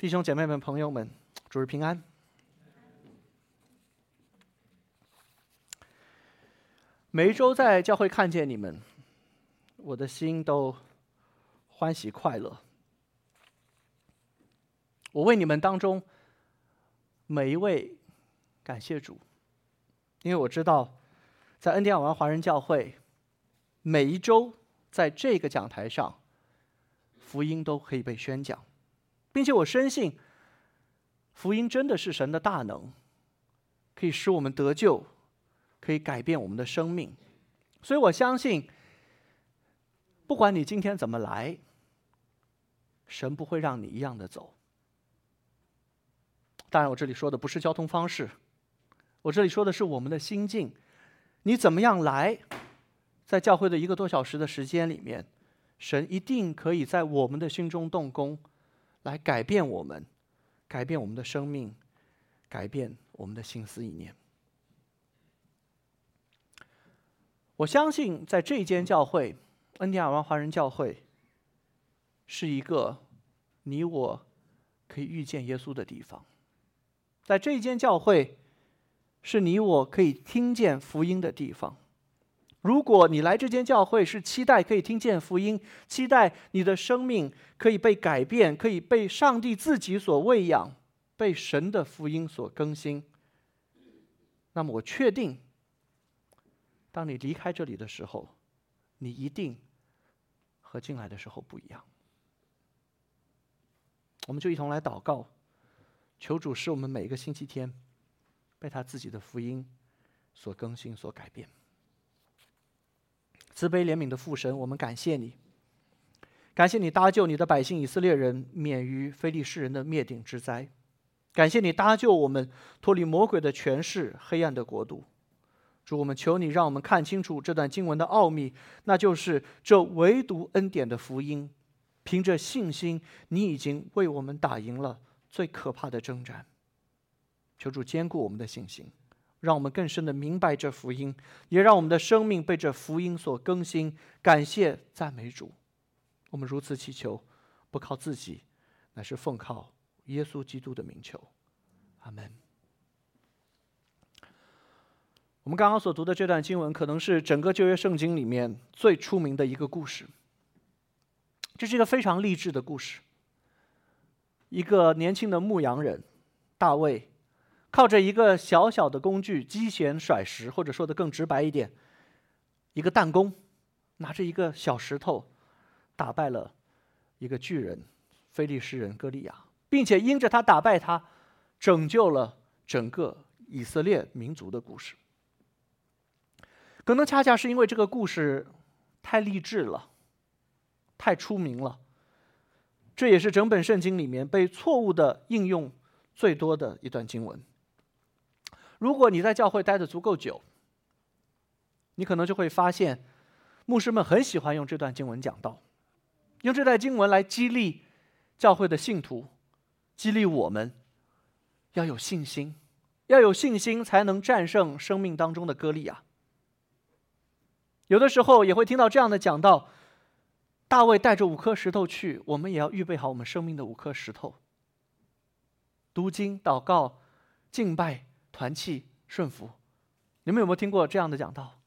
弟兄姐妹们、朋友们，主日平安。每一周在教会看见你们，我的心都欢喜快乐。我为你们当中每一位感谢主，因为我知道，在恩典尔湾华人教会，每一周在这个讲台上，福音都可以被宣讲，并且我深信，福音真的是神的大能，可以使我们得救。可以改变我们的生命，所以我相信，不管你今天怎么来，神不会让你一样的走。当然，我这里说的不是交通方式，我这里说的是我们的心境。你怎么样来，在教会的一个多小时的时间里面，神一定可以在我们的心中动工，来改变我们，改变我们的生命，改变我们的心思意念。我相信，在这间教会，恩典尔湾华人教会，是一个你我可以遇见耶稣的地方。在这一间教会，是你我可以听见福音的地方。如果你来这间教会是期待可以听见福音，期待你的生命可以被改变，可以被上帝自己所喂养，被神的福音所更新，那么我确定。当你离开这里的时候，你一定和进来的时候不一样。我们就一同来祷告，求主使我们每一个星期天被他自己的福音所更新、所改变。慈悲怜悯的父神，我们感谢你，感谢你搭救你的百姓以色列人免于非利士人的灭顶之灾，感谢你搭救我们脱离魔鬼的权势、黑暗的国度。主，我们求你，让我们看清楚这段经文的奥秘，那就是这唯独恩典的福音。凭着信心，你已经为我们打赢了最可怕的征战。求主坚固我们的信心，让我们更深的明白这福音，也让我们的生命被这福音所更新。感谢赞美主，我们如此祈求，不靠自己，乃是奉靠耶稣基督的名求。阿门。我们刚刚所读的这段经文，可能是整个旧约圣经里面最出名的一个故事。这是一个非常励志的故事。一个年轻的牧羊人大卫，靠着一个小小的工具——机弦甩石，或者说的更直白一点，一个弹弓，拿着一个小石头，打败了一个巨人——非利士人歌利亚，并且因着他打败他，拯救了整个以色列民族的故事。可能恰恰是因为这个故事太励志了，太出名了，这也是整本圣经里面被错误的应用最多的一段经文。如果你在教会待的足够久，你可能就会发现，牧师们很喜欢用这段经文讲道，用这段经文来激励教会的信徒，激励我们要有信心，要有信心才能战胜生命当中的割裂啊。有的时候也会听到这样的讲道：大卫带着五颗石头去，我们也要预备好我们生命的五颗石头。读经、祷告、敬拜、团契、顺服，你们有没有听过这样的讲道？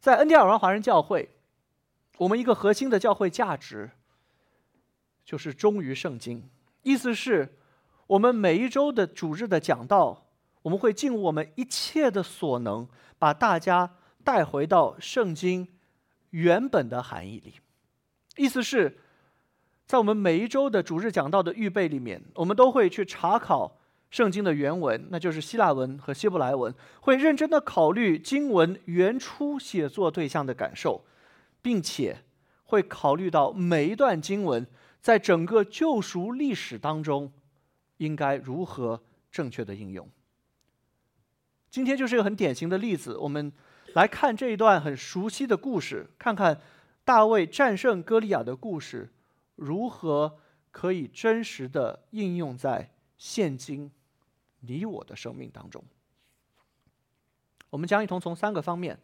在恩典尔湾华人教会，我们一个核心的教会价值就是忠于圣经，意思是，我们每一周的主日的讲道。我们会尽我们一切的所能，把大家带回到圣经原本的含义里。意思是，在我们每一周的主日讲道的预备里面，我们都会去查考圣经的原文，那就是希腊文和希伯来文，会认真的考虑经文原初写作对象的感受，并且会考虑到每一段经文在整个救赎历史当中应该如何正确的应用。今天就是一个很典型的例子，我们来看这一段很熟悉的故事，看看大卫战胜歌利亚的故事如何可以真实的应用在现今你我的生命当中。我们将一同从三个方面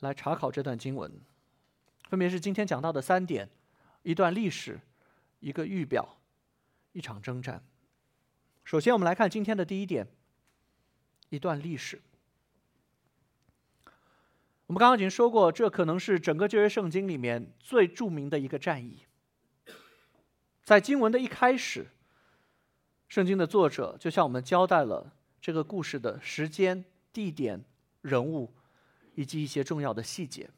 来查考这段经文，分别是今天讲到的三点，一段历史，一个预表，一场征战。首先，我们来看今天的第一点：一段历史。我们刚刚已经说过，这可能是整个旧约圣经里面最著名的一个战役。在经文的一开始，圣经的作者就向我们交代了这个故事的时间、地点、人物以及一些重要的细节。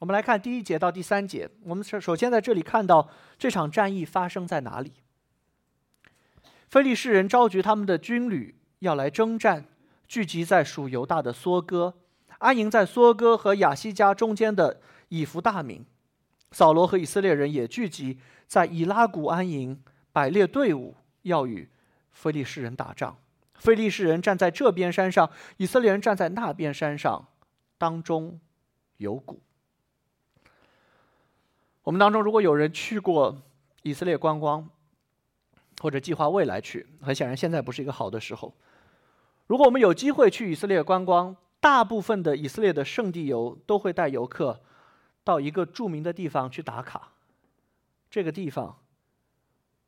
我们来看第一节到第三节。我们首首先在这里看到这场战役发生在哪里？非利士人召集他们的军旅要来征战，聚集在属犹大的梭哥。安营在梭哥和亚西加中间的以弗大名，扫罗和以色列人也聚集在以拉谷安营，摆列队伍要与非利士人打仗。非利士人站在这边山上，以色列人站在那边山上，当中有谷。我们当中如果有人去过以色列观光，或者计划未来去，很显然现在不是一个好的时候。如果我们有机会去以色列观光，大部分的以色列的圣地游都会带游客到一个著名的地方去打卡，这个地方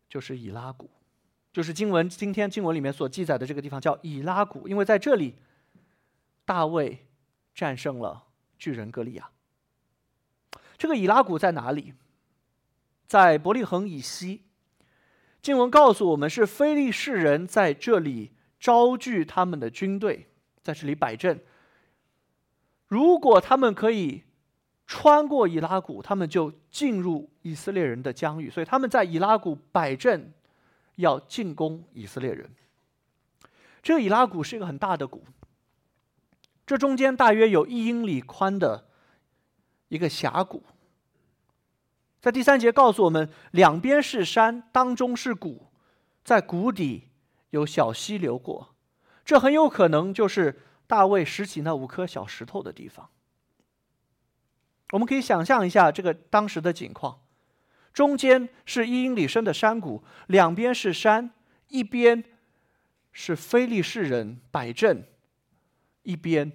就是以拉谷，就是经文今天经文里面所记载的这个地方叫以拉谷，因为在这里大卫战胜了巨人歌利亚。这个以拉谷在哪里？在伯利恒以西。经文告诉我们，是非利士人在这里招聚他们的军队，在这里摆阵。如果他们可以穿过以拉谷，他们就进入以色列人的疆域。所以他们在以拉谷摆阵，要进攻以色列人。这个以拉谷是一个很大的谷，这中间大约有一英里宽的一个峡谷。在第三节告诉我们，两边是山，当中是谷，在谷底有小溪流过，这很有可能就是。大卫拾起那五颗小石头的地方，我们可以想象一下这个当时的景况：中间是一英里深的山谷，两边是山，一边是非利士人摆阵，一边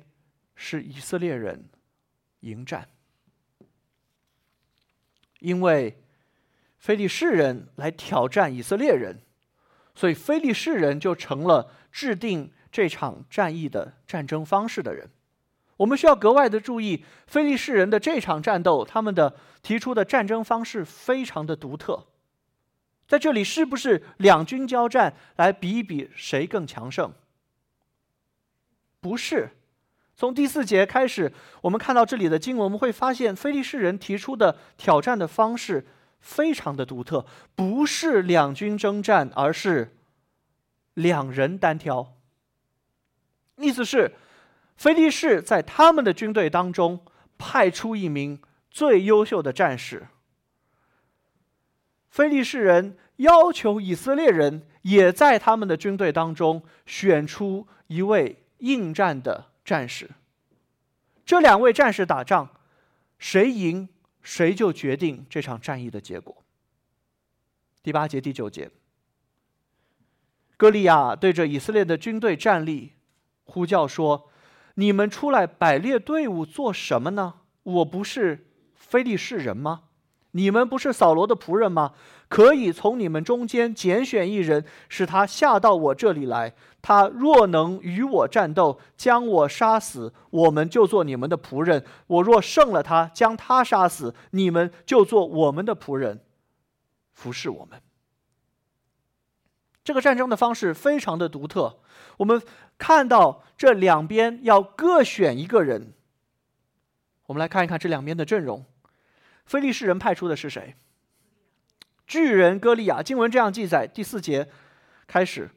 是以色列人迎战。因为非利士人来挑战以色列人，所以非利士人就成了制定。这场战役的战争方式的人，我们需要格外的注意，非利士人的这场战斗，他们的提出的战争方式非常的独特。在这里，是不是两军交战来比一比谁更强盛？不是。从第四节开始，我们看到这里的经文，我们会发现，非利士人提出的挑战的方式非常的独特，不是两军征战，而是两人单挑。意思是，菲利士在他们的军队当中派出一名最优秀的战士。菲利士人要求以色列人也在他们的军队当中选出一位应战的战士。这两位战士打仗，谁赢谁就决定这场战役的结果。第八节、第九节，歌利亚对着以色列的军队站立。呼叫说：“你们出来摆列队伍做什么呢？我不是非利士人吗？你们不是扫罗的仆人吗？可以从你们中间拣选一人，使他下到我这里来。他若能与我战斗，将我杀死，我们就做你们的仆人；我若胜了他，将他杀死，你们就做我们的仆人，服侍我们。”这个战争的方式非常的独特。我们看到这两边要各选一个人。我们来看一看这两边的阵容。菲利士人派出的是谁？巨人歌利亚。经文这样记载：第四节开始，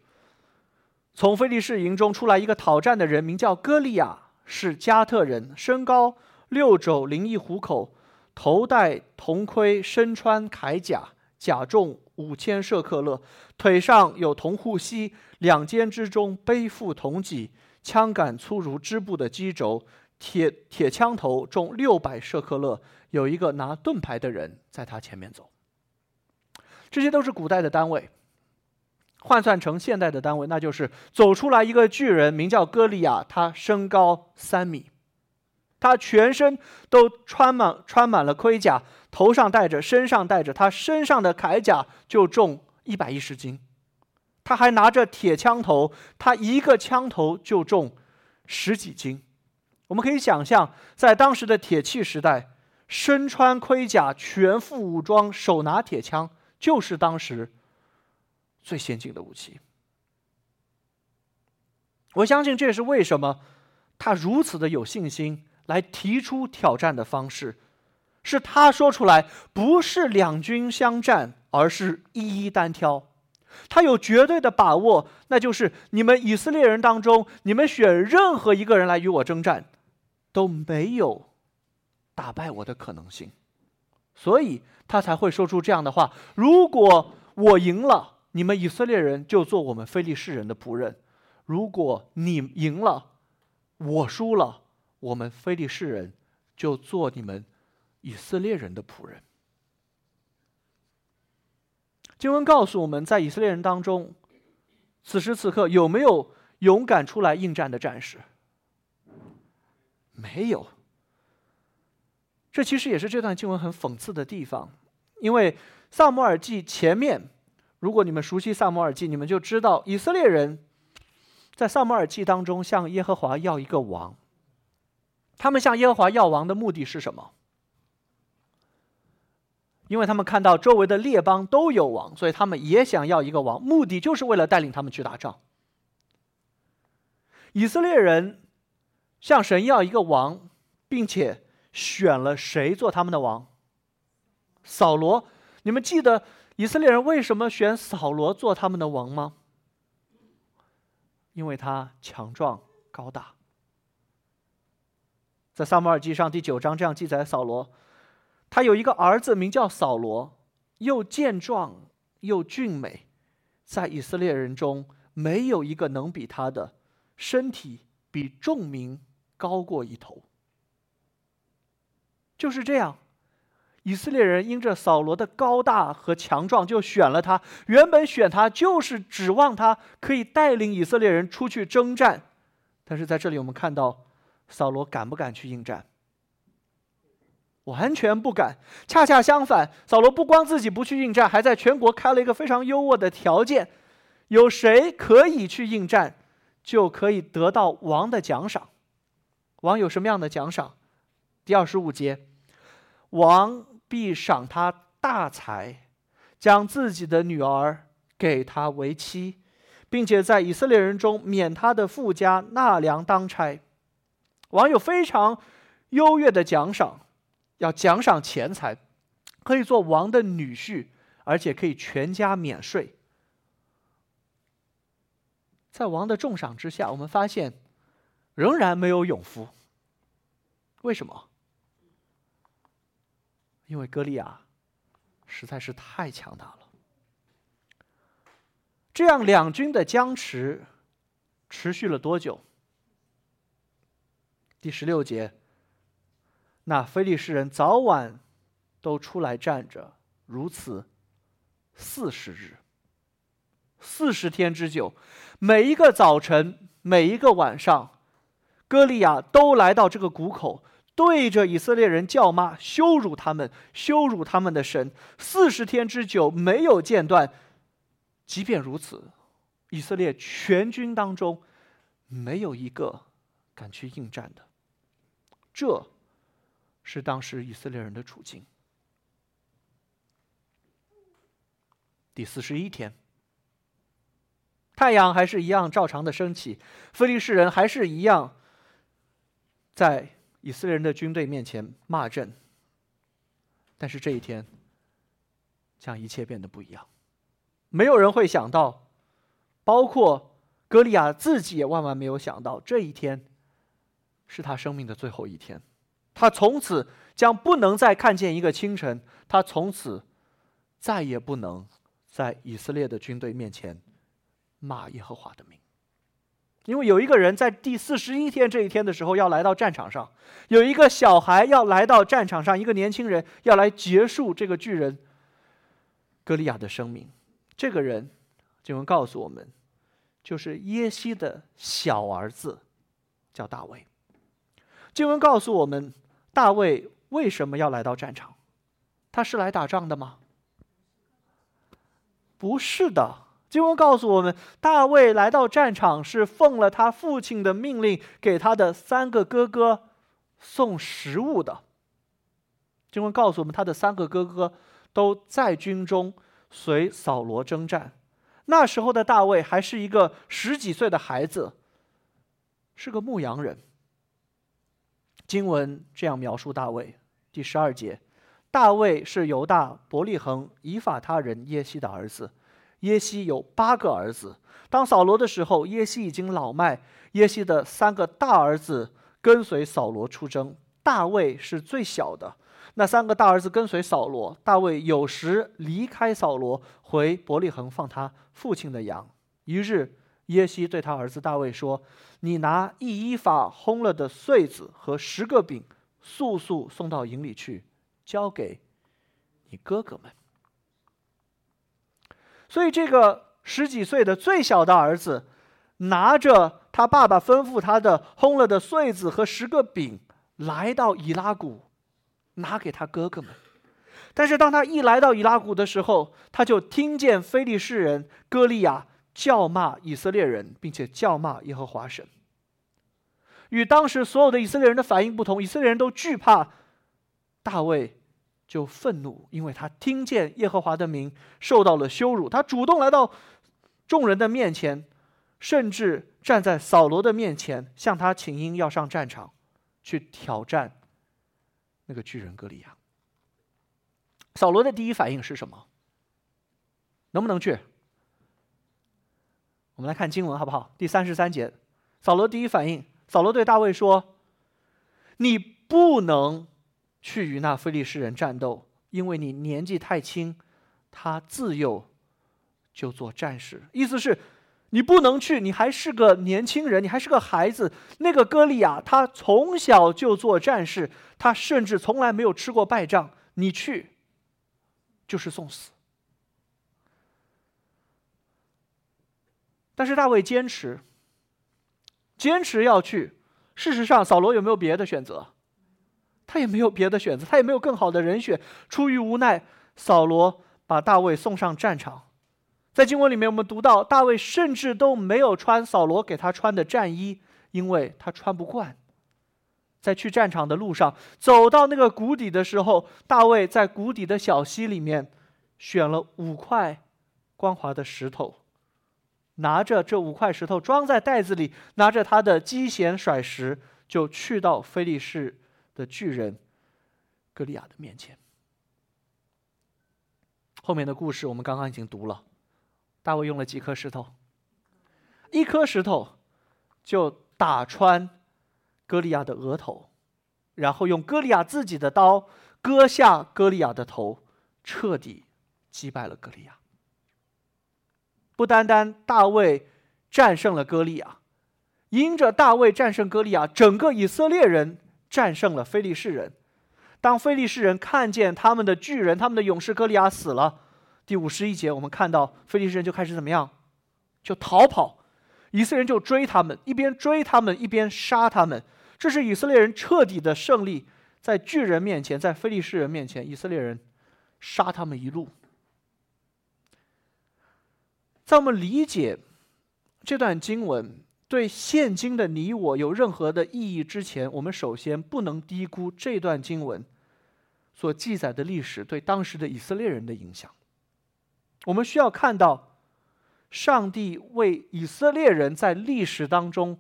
从菲利士营中出来一个讨战的人，名叫歌利亚，是加特人，身高六肘零一虎口，头戴铜盔，身穿铠甲，甲重。五千舍克勒，腿上有铜护膝，两肩之中背负铜戟，枪杆粗如织布的机轴，铁铁枪头重六百舍克勒，有一个拿盾牌的人在他前面走。这些都是古代的单位，换算成现代的单位，那就是走出来一个巨人，名叫歌利亚，他身高三米，他全身都穿满穿满了盔甲，头上戴着，身上戴着，他身上的铠甲就重一百一十斤。他还拿着铁枪头，他一个枪头就重十几斤。我们可以想象，在当时的铁器时代，身穿盔甲、全副武装、手拿铁枪，就是当时最先进的武器。我相信这也是为什么他如此的有信心来提出挑战的方式，是他说出来，不是两军相战，而是一一单挑。他有绝对的把握，那就是你们以色列人当中，你们选任何一个人来与我征战。都没有打败我的可能性，所以他才会说出这样的话：如果我赢了，你们以色列人就做我们非利士人的仆人；如果你赢了，我输了，我们非利士人就做你们以色列人的仆人。经文告诉我们在以色列人当中，此时此刻有没有勇敢出来应战的战士？没有，这其实也是这段经文很讽刺的地方，因为萨摩尔记前面，如果你们熟悉萨摩尔记，你们就知道以色列人在萨摩尔记当中向耶和华要一个王。他们向耶和华要王的目的是什么？因为他们看到周围的列邦都有王，所以他们也想要一个王，目的就是为了带领他们去打仗。以色列人。向神要一个王，并且选了谁做他们的王？扫罗。你们记得以色列人为什么选扫罗做他们的王吗？因为他强壮高大。在撒母耳记上第九章这样记载：扫罗，他有一个儿子名叫扫罗，又健壮又俊美，在以色列人中没有一个能比他的，身体比众民。高过一头，就是这样。以色列人因着扫罗的高大和强壮，就选了他。原本选他就是指望他可以带领以色列人出去征战，但是在这里我们看到，扫罗敢不敢去应战？完全不敢。恰恰相反，扫罗不光自己不去应战，还在全国开了一个非常优渥的条件：有谁可以去应战，就可以得到王的奖赏。王有什么样的奖赏？第二十五节，王必赏他大财，将自己的女儿给他为妻，并且在以色列人中免他的富家纳粮当差。王有非常优越的奖赏，要奖赏钱财，可以做王的女婿，而且可以全家免税。在王的重赏之下，我们发现。仍然没有永福，为什么？因为歌利亚实在是太强大了。这样两军的僵持持续了多久？第十六节，那非利士人早晚都出来站着，如此四十日，四十天之久，每一个早晨，每一个晚上。歌利亚都来到这个谷口，对着以色列人叫骂，羞辱他们，羞辱他们的神。四十天之久没有间断。即便如此，以色列全军当中没有一个敢去应战的。这是当时以色列人的处境。第四十一天，太阳还是一样照常的升起，非利士人还是一样。在以色列人的军队面前骂阵，但是这一天将一切变得不一样。没有人会想到，包括歌利亚自己也万万没有想到，这一天是他生命的最后一天。他从此将不能再看见一个清晨，他从此再也不能在以色列的军队面前骂耶和华的名。因为有一个人在第四十一天这一天的时候要来到战场上，有一个小孩要来到战场上，一个年轻人要来结束这个巨人歌利亚的生命。这个人，经文告诉我们，就是耶西的小儿子，叫大卫。经文告诉我们，大卫为什么要来到战场？他是来打仗的吗？不是的。经文告诉我们，大卫来到战场是奉了他父亲的命令，给他的三个哥哥送食物的。经文告诉我们，他的三个哥哥都在军中随扫罗征战。那时候的大卫还是一个十几岁的孩子，是个牧羊人。经文这样描述大卫：第十二节，大卫是犹大伯利恒以法他人耶西的儿子。耶西有八个儿子。当扫罗的时候，耶西已经老迈。耶西的三个大儿子跟随扫罗出征，大卫是最小的。那三个大儿子跟随扫罗，大卫有时离开扫罗，回伯利恒放他父亲的羊。一日，耶西对他儿子大卫说：“你拿一依法烘了的穗子和十个饼，速速送到营里去，交给你哥哥们。”所以，这个十几岁的最小的儿子，拿着他爸爸吩咐他的烘了的穗子和十个饼，来到以拉谷，拿给他哥哥们。但是，当他一来到以拉谷的时候，他就听见非利士人歌利亚叫骂以色列人，并且叫骂耶和华神。与当时所有的以色列人的反应不同，以色列人都惧怕大卫。就愤怒，因为他听见耶和华的名受到了羞辱，他主动来到众人的面前，甚至站在扫罗的面前，向他请缨，要上战场去挑战那个巨人歌利亚。扫罗的第一反应是什么？能不能去？我们来看经文好不好？第三十三节，扫罗第一反应，扫罗对大卫说：“你不能。”去与那非利士人战斗，因为你年纪太轻，他自幼就做战士。意思是，你不能去，你还是个年轻人，你还是个孩子。那个歌利亚，他从小就做战士，他甚至从来没有吃过败仗。你去，就是送死。但是大卫坚持，坚持要去。事实上，扫罗有没有别的选择？他也没有别的选择，他也没有更好的人选。出于无奈，扫罗把大卫送上战场。在经文里面，我们读到大卫甚至都没有穿扫罗给他穿的战衣，因为他穿不惯。在去战场的路上，走到那个谷底的时候，大卫在谷底的小溪里面选了五块光滑的石头，拿着这五块石头装在袋子里，拿着他的机弦甩石，就去到非利士。的巨人歌利亚的面前，后面的故事我们刚刚已经读了。大卫用了几颗石头，一颗石头就打穿歌利亚的额头，然后用歌利亚自己的刀割下歌利亚的头，彻底击败了歌利亚。不单单大卫战胜了歌利亚，因着大卫战胜歌利亚，整个以色列人。战胜了非利士人。当非利士人看见他们的巨人、他们的勇士歌利亚死了，第五十一节我们看到非利士人就开始怎么样？就逃跑。以色列人就追他们，一边追他们，一边杀他们。这是以色列人彻底的胜利，在巨人面前，在非利士人面前，以色列人杀他们一路。在我们理解这段经文。对现今的你我有任何的意义之前，我们首先不能低估这段经文所记载的历史对当时的以色列人的影响。我们需要看到，上帝为以色列人在历史当中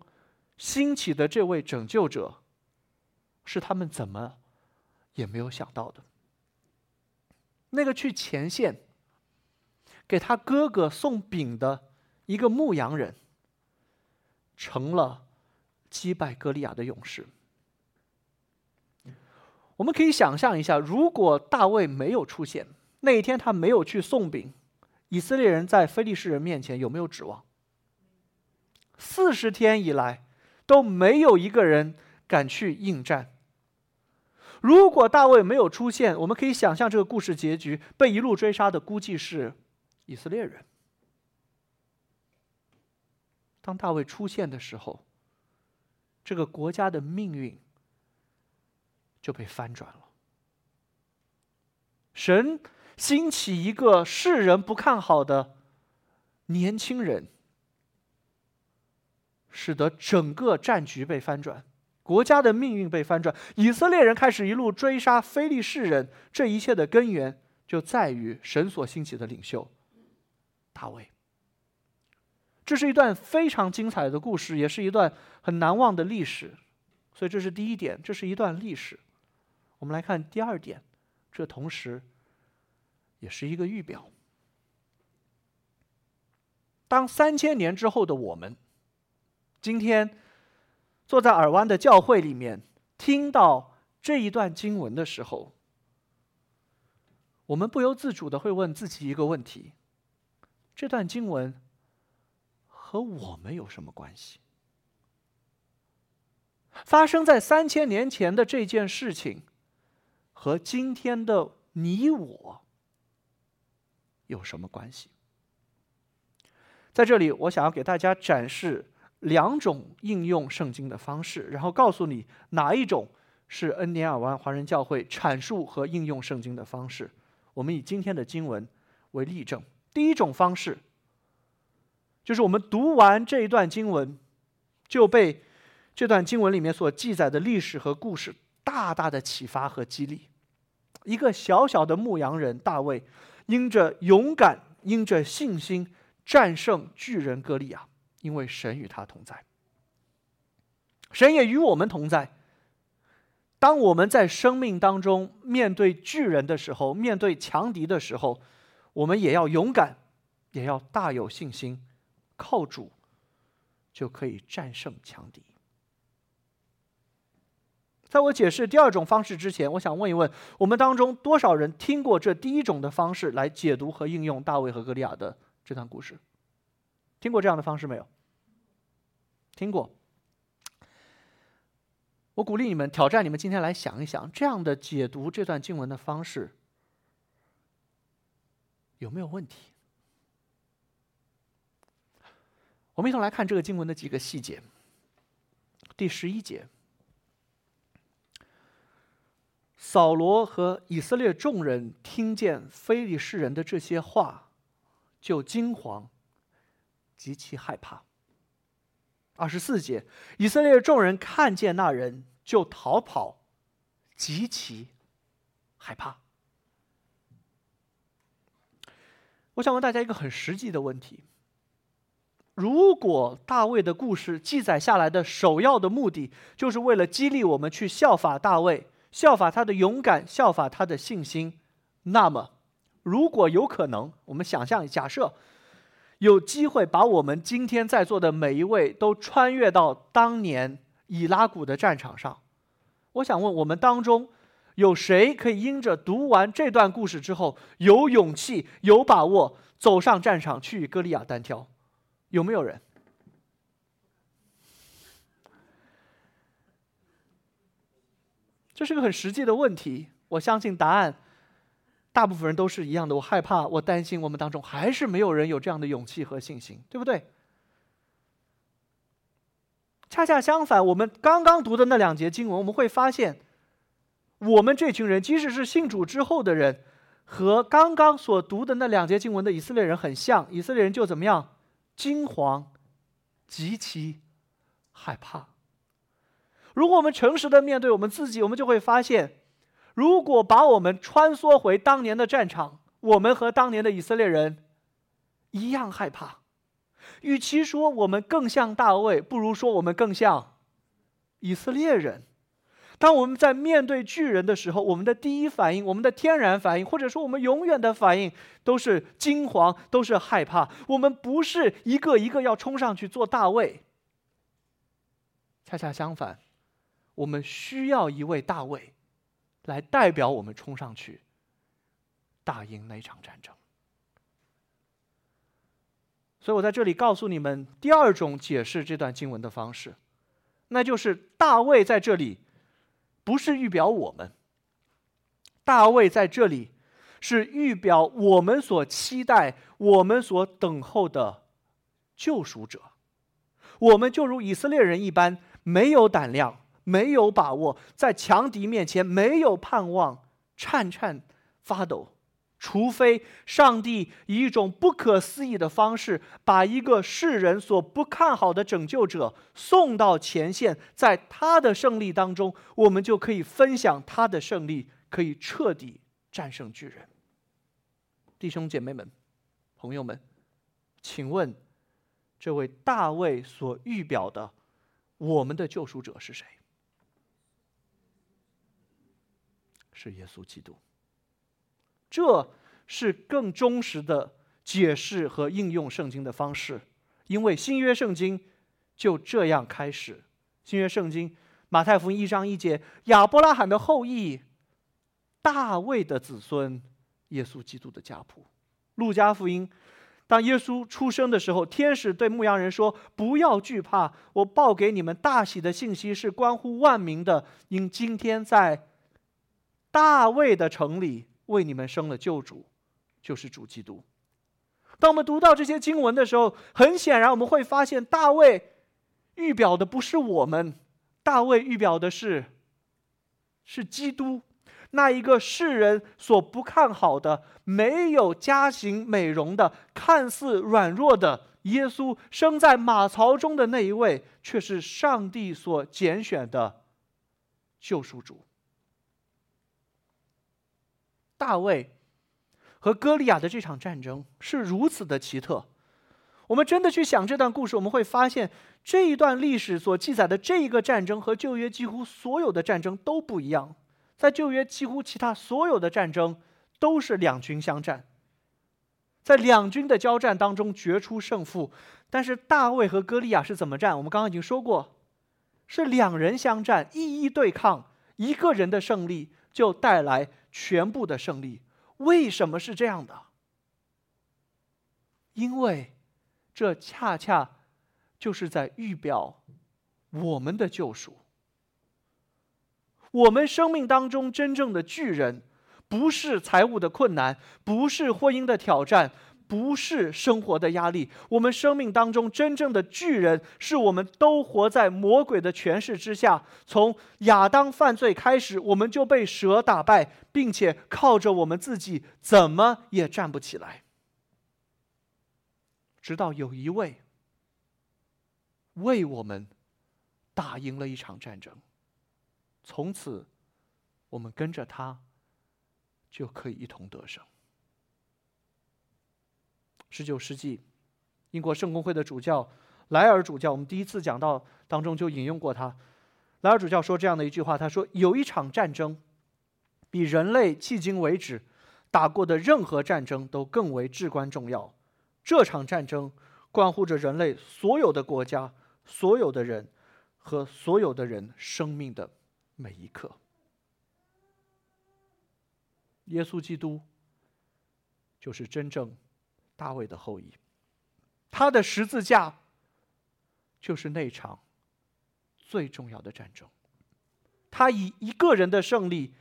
兴起的这位拯救者，是他们怎么也没有想到的。那个去前线给他哥哥送饼的一个牧羊人。成了击败歌利亚的勇士。我们可以想象一下，如果大卫没有出现那一天，他没有去送饼，以色列人在非利士人面前有没有指望？四十天以来都没有一个人敢去应战。如果大卫没有出现，我们可以想象这个故事结局：被一路追杀的估计是以色列人。当大卫出现的时候，这个国家的命运就被翻转了。神兴起一个世人不看好的年轻人，使得整个战局被翻转，国家的命运被翻转。以色列人开始一路追杀非利士人，这一切的根源就在于神所兴起的领袖大卫。这是一段非常精彩的故事，也是一段很难忘的历史。所以这是第一点，这是一段历史。我们来看第二点，这同时也是一个预表。当三千年之后的我们，今天坐在耳湾的教会里面，听到这一段经文的时候，我们不由自主的会问自己一个问题：这段经文。和我们有什么关系？发生在三千年前的这件事情，和今天的你我有什么关系？在这里，我想要给大家展示两种应用圣经的方式，然后告诉你哪一种是恩典尔湾华人教会阐述和应用圣经的方式。我们以今天的经文为例证。第一种方式。就是我们读完这一段经文，就被这段经文里面所记载的历史和故事大大的启发和激励。一个小小的牧羊人大卫，因着勇敢，因着信心，战胜巨人歌利亚，因为神与他同在。神也与我们同在。当我们在生命当中面对巨人的时候，面对强敌的时候，我们也要勇敢，也要大有信心。靠主就可以战胜强敌。在我解释第二种方式之前，我想问一问：我们当中多少人听过这第一种的方式来解读和应用大卫和歌利亚的这段故事？听过这样的方式没有？听过。我鼓励你们，挑战你们，今天来想一想，这样的解读这段经文的方式有没有问题？我们一同来看这个经文的几个细节。第十一节，扫罗和以色列众人听见非利士人的这些话，就惊惶，极其害怕。二十四节，以色列众人看见那人就逃跑，极其害怕。我想问大家一个很实际的问题。如果大卫的故事记载下来的首要的目的，就是为了激励我们去效法大卫，效法他的勇敢，效法他的信心，那么，如果有可能，我们想象假设，有机会把我们今天在座的每一位都穿越到当年以拉谷的战场上，我想问我们当中有谁可以因着读完这段故事之后，有勇气、有把握走上战场去与歌利亚单挑？有没有人？这是个很实际的问题。我相信答案，大部分人都是一样的。我害怕，我担心，我们当中还是没有人有这样的勇气和信心，对不对？恰恰相反，我们刚刚读的那两节经文，我们会发现，我们这群人，即使是信主之后的人，和刚刚所读的那两节经文的以色列人很像。以色列人就怎么样？惊惶，极其害怕。如果我们诚实的面对我们自己，我们就会发现，如果把我们穿梭回当年的战场，我们和当年的以色列人一样害怕。与其说我们更像大卫，不如说我们更像以色列人。当我们在面对巨人的时候，我们的第一反应，我们的天然反应，或者说我们永远的反应，都是惊惶，都是害怕。我们不是一个一个要冲上去做大卫。恰恰相反，我们需要一位大卫，来代表我们冲上去，打赢那场战争。所以我在这里告诉你们第二种解释这段经文的方式，那就是大卫在这里。不是预表我们，大卫在这里是预表我们所期待、我们所等候的救赎者。我们就如以色列人一般，没有胆量、没有把握，在强敌面前没有盼望，颤颤发抖。除非上帝以一种不可思议的方式，把一个世人所不看好的拯救者送到前线，在他的胜利当中，我们就可以分享他的胜利，可以彻底战胜巨人。弟兄姐妹们、朋友们，请问，这位大卫所预表的我们的救赎者是谁？是耶稣基督。这是更忠实的解释和应用圣经的方式，因为新约圣经就这样开始。新约圣经马太福音一章一节，亚伯拉罕的后裔，大卫的子孙，耶稣基督的家谱。路加福音，当耶稣出生的时候，天使对牧羊人说：“不要惧怕，我报给你们大喜的信息是关乎万民的，因今天在大卫的城里。”为你们生了救主，就是主基督。当我们读到这些经文的时候，很显然我们会发现，大卫预表的不是我们，大卫预表的是是基督，那一个世人所不看好的、没有家型美容的、看似软弱的耶稣，生在马槽中的那一位，却是上帝所拣选的救赎主。大卫和歌利亚的这场战争是如此的奇特。我们真的去想这段故事，我们会发现这一段历史所记载的这一个战争和旧约几乎所有的战争都不一样。在旧约，几乎其他所有的战争都是两军相战，在两军的交战当中决出胜负。但是大卫和歌利亚是怎么战？我们刚刚已经说过，是两人相战，一一对抗，一个人的胜利就带来。全部的胜利，为什么是这样的？因为这恰恰就是在预表我们的救赎。我们生命当中真正的巨人，不是财务的困难，不是婚姻的挑战。不是生活的压力，我们生命当中真正的巨人，是我们都活在魔鬼的权势之下。从亚当犯罪开始，我们就被蛇打败，并且靠着我们自己怎么也站不起来。直到有一位为我们打赢了一场战争，从此我们跟着他就可以一同得胜。十九世纪，英国圣公会的主教莱尔主教，我们第一次讲到当中就引用过他。莱尔主教说这样的一句话：“他说，有一场战争，比人类迄今为止打过的任何战争都更为至关重要。这场战争关乎着人类所有的国家、所有的人和所有的人生命的每一刻。耶稣基督就是真正。”大卫的后裔，他的十字架就是那场最重要的战争。他以一个人的胜利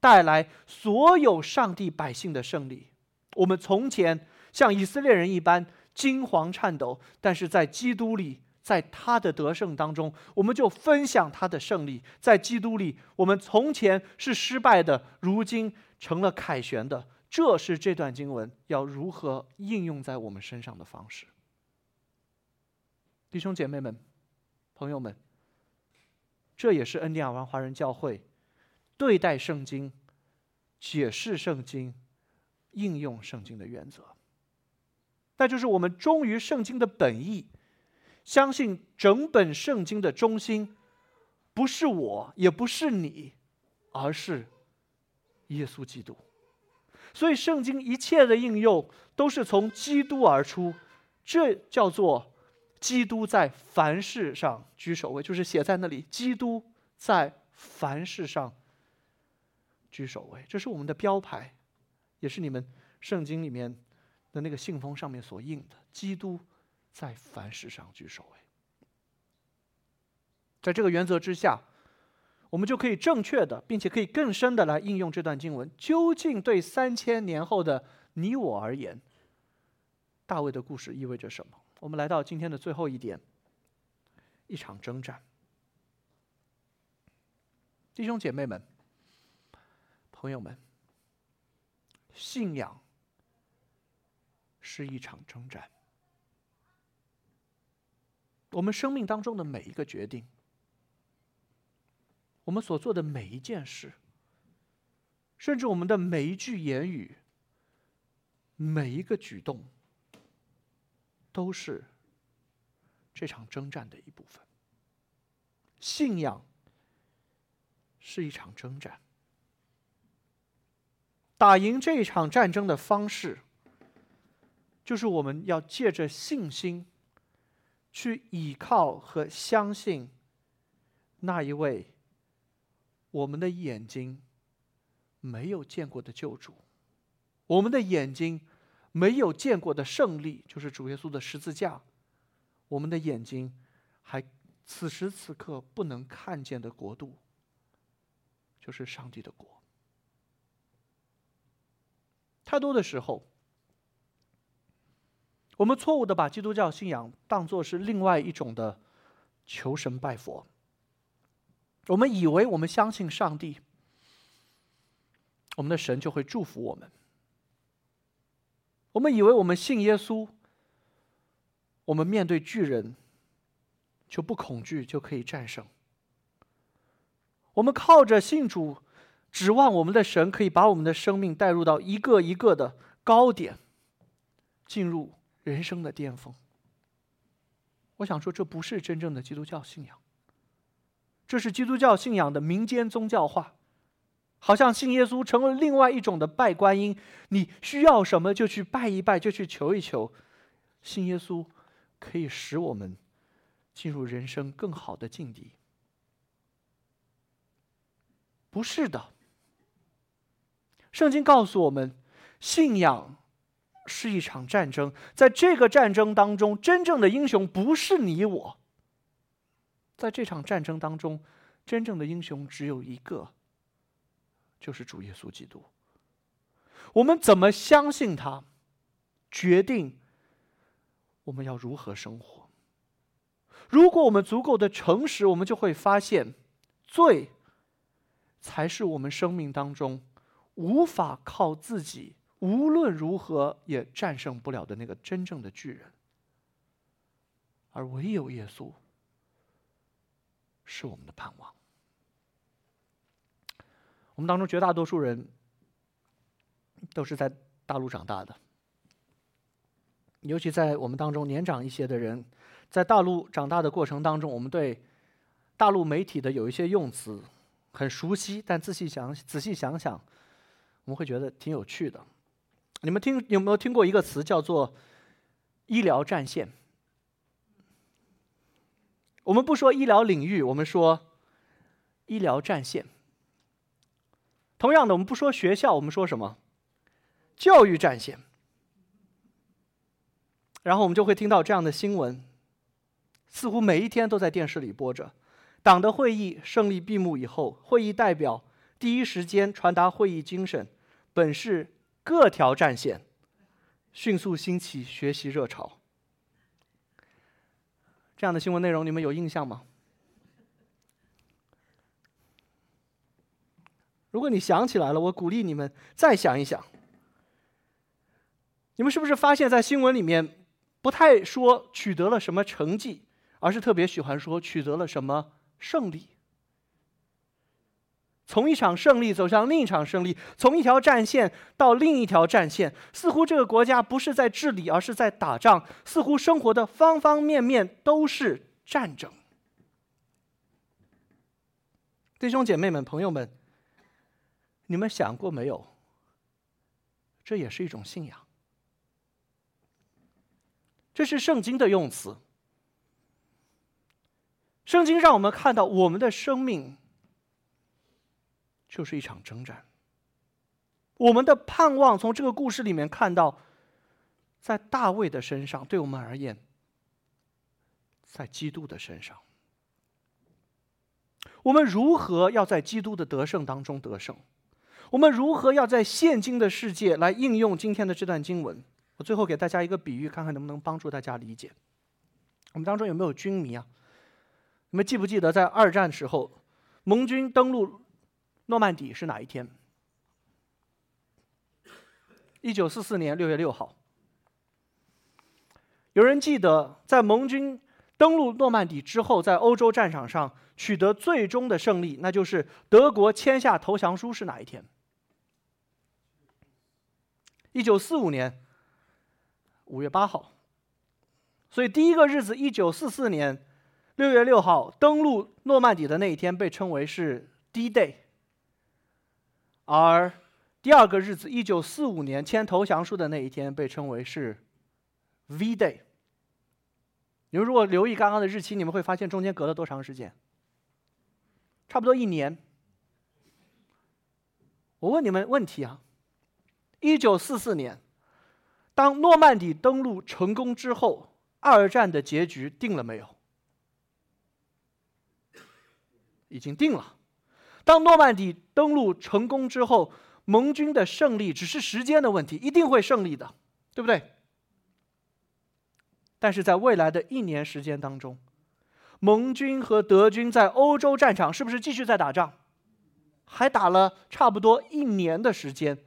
带来所有上帝百姓的胜利。我们从前像以色列人一般惊惶颤抖，但是在基督里，在他的得胜当中，我们就分享他的胜利。在基督里，我们从前是失败的，如今成了凯旋的。这是这段经文要如何应用在我们身上的方式，弟兄姐妹们、朋友们，这也是恩典尔湾华人教会对待圣经、解释圣经、应用圣经的原则。那就是我们忠于圣经的本意，相信整本圣经的中心不是我，也不是你，而是耶稣基督。所以，圣经一切的应用都是从基督而出，这叫做基督在凡事上居首位，就是写在那里，基督在凡事上居首位，这是我们的标牌，也是你们圣经里面的那个信封上面所印的，基督在凡事上居首位。在这个原则之下。我们就可以正确的，并且可以更深的来应用这段经文。究竟对三千年后的你我而言，大卫的故事意味着什么？我们来到今天的最后一点，一场征战。弟兄姐妹们、朋友们，信仰是一场征战。我们生命当中的每一个决定，我们所做的每一件事，甚至我们的每一句言语、每一个举动，都是这场征战的一部分。信仰是一场征战，打赢这一场战争的方式，就是我们要借着信心。去倚靠和相信那一位我们的眼睛没有见过的救主，我们的眼睛没有见过的胜利，就是主耶稣的十字架。我们的眼睛还此时此刻不能看见的国度，就是上帝的国。太多的时候。我们错误的把基督教信仰当作是另外一种的求神拜佛。我们以为我们相信上帝，我们的神就会祝福我们。我们以为我们信耶稣，我们面对巨人就不恐惧，就可以战胜。我们靠着信主，指望我们的神可以把我们的生命带入到一个一个的高点，进入。人生的巅峰。我想说，这不是真正的基督教信仰，这是基督教信仰的民间宗教化，好像信耶稣成了另外一种的拜观音，你需要什么就去拜一拜，就去求一求，信耶稣可以使我们进入人生更好的境地。不是的，圣经告诉我们，信仰。是一场战争，在这个战争当中，真正的英雄不是你我。在这场战争当中，真正的英雄只有一个，就是主耶稣基督。我们怎么相信他，决定我们要如何生活。如果我们足够的诚实，我们就会发现，罪才是我们生命当中无法靠自己。无论如何也战胜不了的那个真正的巨人，而唯有耶稣是我们的盼望。我们当中绝大多数人都是在大陆长大的，尤其在我们当中年长一些的人，在大陆长大的过程当中，我们对大陆媒体的有一些用词很熟悉，但仔细想仔细想想，我们会觉得挺有趣的。你们听有没有听过一个词叫做“医疗战线”？我们不说医疗领域，我们说医疗战线。同样的，我们不说学校，我们说什么？教育战线。然后我们就会听到这样的新闻，似乎每一天都在电视里播着：党的会议胜利闭幕以后，会议代表第一时间传达会议精神，本市。各条战线迅速兴起学习热潮，这样的新闻内容你们有印象吗？如果你想起来了，我鼓励你们再想一想。你们是不是发现，在新闻里面不太说取得了什么成绩，而是特别喜欢说取得了什么胜利？从一场胜利走向另一场胜利，从一条战线到另一条战线，似乎这个国家不是在治理，而是在打仗。似乎生活的方方面面都是战争。弟兄姐妹们、朋友们，你们想过没有？这也是一种信仰。这是圣经的用词。圣经让我们看到我们的生命。就是一场征战。我们的盼望从这个故事里面看到，在大卫的身上，对我们而言，在基督的身上，我们如何要在基督的得胜当中得胜？我们如何要在现今的世界来应用今天的这段经文？我最后给大家一个比喻，看看能不能帮助大家理解。我们当中有没有军迷啊？你们记不记得在二战时候，盟军登陆？诺曼底是哪一天？一九四四年六月六号。有人记得，在盟军登陆诺曼底之后，在欧洲战场上取得最终的胜利，那就是德国签下投降书是哪一天？一九四五年五月八号。所以第一个日子，一九四四年六月六号登陆诺曼底的那一天，被称为是 D-Day。而第二个日子，一九四五年签投降书的那一天，被称为是 V-Day。你们如果留意刚刚的日期，你们会发现中间隔了多长时间？差不多一年。我问你们问题啊：一九四四年，当诺曼底登陆成功之后。二战的结局定了没有？已经定了。当诺曼底登陆成功之后，盟军的胜利只是时间的问题，一定会胜利的，对不对？但是在未来的一年时间当中，盟军和德军在欧洲战场是不是继续在打仗？还打了差不多一年的时间，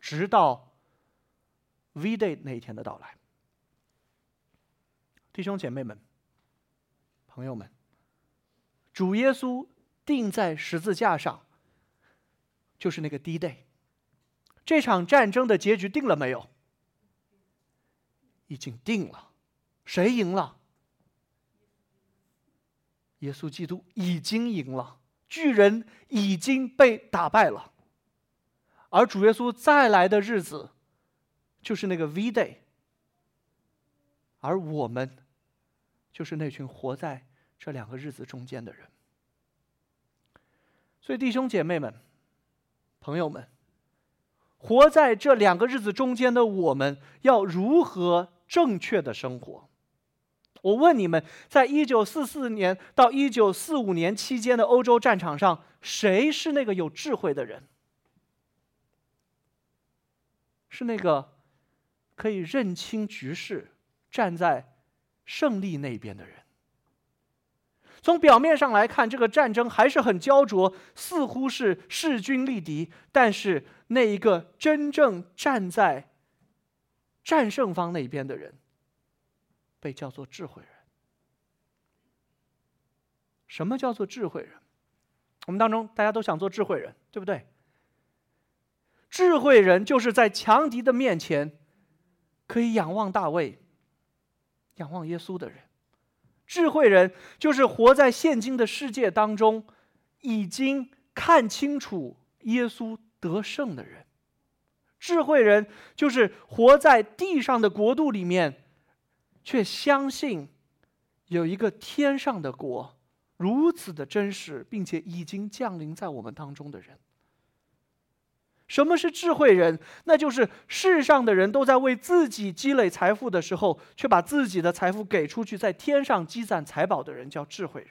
直到 V-Day 那一天的到来。弟兄姐妹们、朋友们，主耶稣钉在十字架上，就是那个 D-Day。这场战争的结局定了没有？已经定了。谁赢了？耶稣基督已经赢了，巨人已经被打败了。而主耶稣再来的日子，就是那个 V-Day。而我们。就是那群活在这两个日子中间的人，所以弟兄姐妹们、朋友们，活在这两个日子中间的我们，要如何正确的生活？我问你们，在一九四四年到一九四五年期间的欧洲战场上，谁是那个有智慧的人？是那个可以认清局势、站在？胜利那边的人，从表面上来看，这个战争还是很焦灼，似乎是势均力敌。但是，那一个真正站在战胜方那边的人，被叫做智慧人。什么叫做智慧人？我们当中大家都想做智慧人，对不对？智慧人就是在强敌的面前，可以仰望大卫。仰望耶稣的人，智慧人就是活在现今的世界当中，已经看清楚耶稣得胜的人。智慧人就是活在地上的国度里面，却相信有一个天上的国如此的真实，并且已经降临在我们当中的人。什么是智慧人？那就是世上的人都在为自己积累财富的时候，却把自己的财富给出去，在天上积攒财宝的人叫智慧人。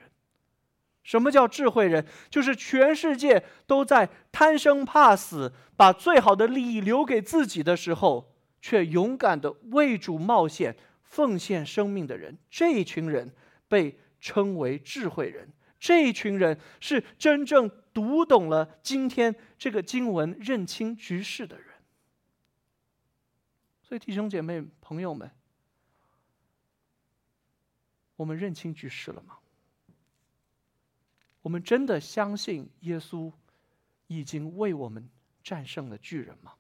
什么叫智慧人？就是全世界都在贪生怕死，把最好的利益留给自己的时候，却勇敢的为主冒险、奉献生命的人。这一群人被称为智慧人。这一群人是真正读懂了今天这个经文、认清局势的人。所以，弟兄姐妹、朋友们，我们认清局势了吗？我们真的相信耶稣已经为我们战胜了巨人吗？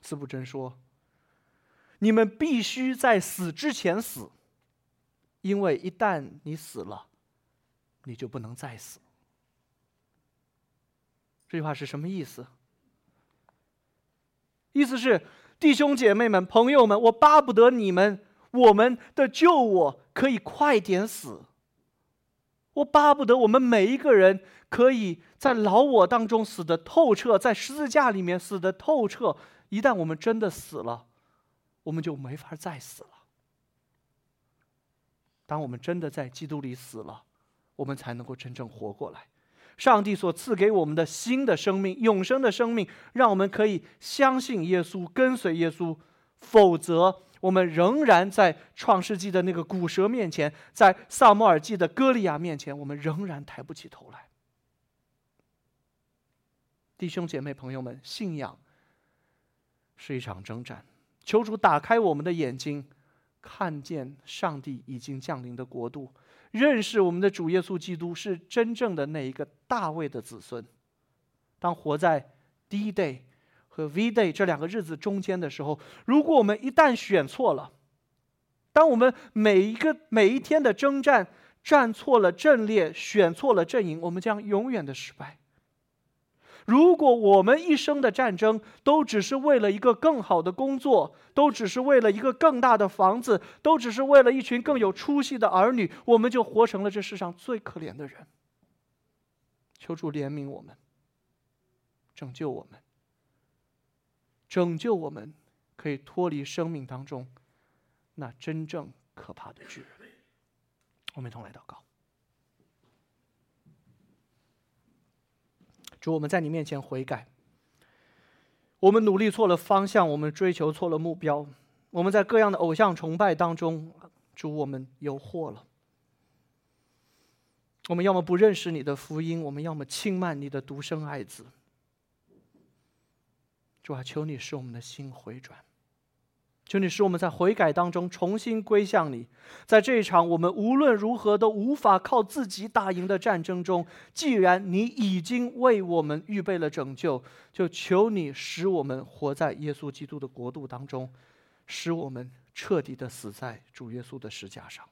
司布真说：“你们必须在死之前死。”因为一旦你死了，你就不能再死。这句话是什么意思？意思是弟兄姐妹们、朋友们，我巴不得你们、我们的救我可以快点死。我巴不得我们每一个人可以在老我当中死的透彻，在十字架里面死的透彻。一旦我们真的死了，我们就没法再死了。当我们真的在基督里死了，我们才能够真正活过来。上帝所赐给我们的新的生命、永生的生命，让我们可以相信耶稣、跟随耶稣。否则，我们仍然在创世纪的那个古蛇面前，在萨摩尔记的歌利亚面前，我们仍然抬不起头来。弟兄姐妹朋友们，信仰是一场征战。求主打开我们的眼睛，看见上帝已经降临的国度，认识我们的主耶稣基督是真正的那一个大卫的子孙。当活在 D day 和 V day 这两个日子中间的时候，如果我们一旦选错了，当我们每一个每一天的征战站错了阵列，选错了阵营，我们将永远的失败。如果我们一生的战争都只是为了一个更好的工作，都只是为了一个更大的房子，都只是为了一群更有出息的儿女，我们就活成了这世上最可怜的人。求主怜悯我们，拯救我们，拯救我们，可以脱离生命当中那真正可怕的巨人。我们一同来祷告。主，我们在你面前悔改。我们努力错了方向，我们追求错了目标，我们在各样的偶像崇拜当中，主，我们有祸了。我们要么不认识你的福音，我们要么轻慢你的独生爱子。主啊，求你使我们的心回转。求你使我们在悔改当中重新归向你，在这一场我们无论如何都无法靠自己打赢的战争中，既然你已经为我们预备了拯救，就求你使我们活在耶稣基督的国度当中，使我们彻底的死在主耶稣的石架上。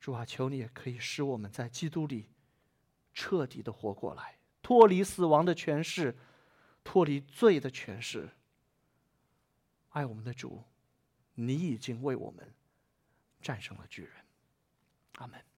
主啊，求你也可以使我们在基督里彻底的活过来，脱离死亡的权势，脱离罪的权势。爱我们的主，你已经为我们战胜了巨人。阿门。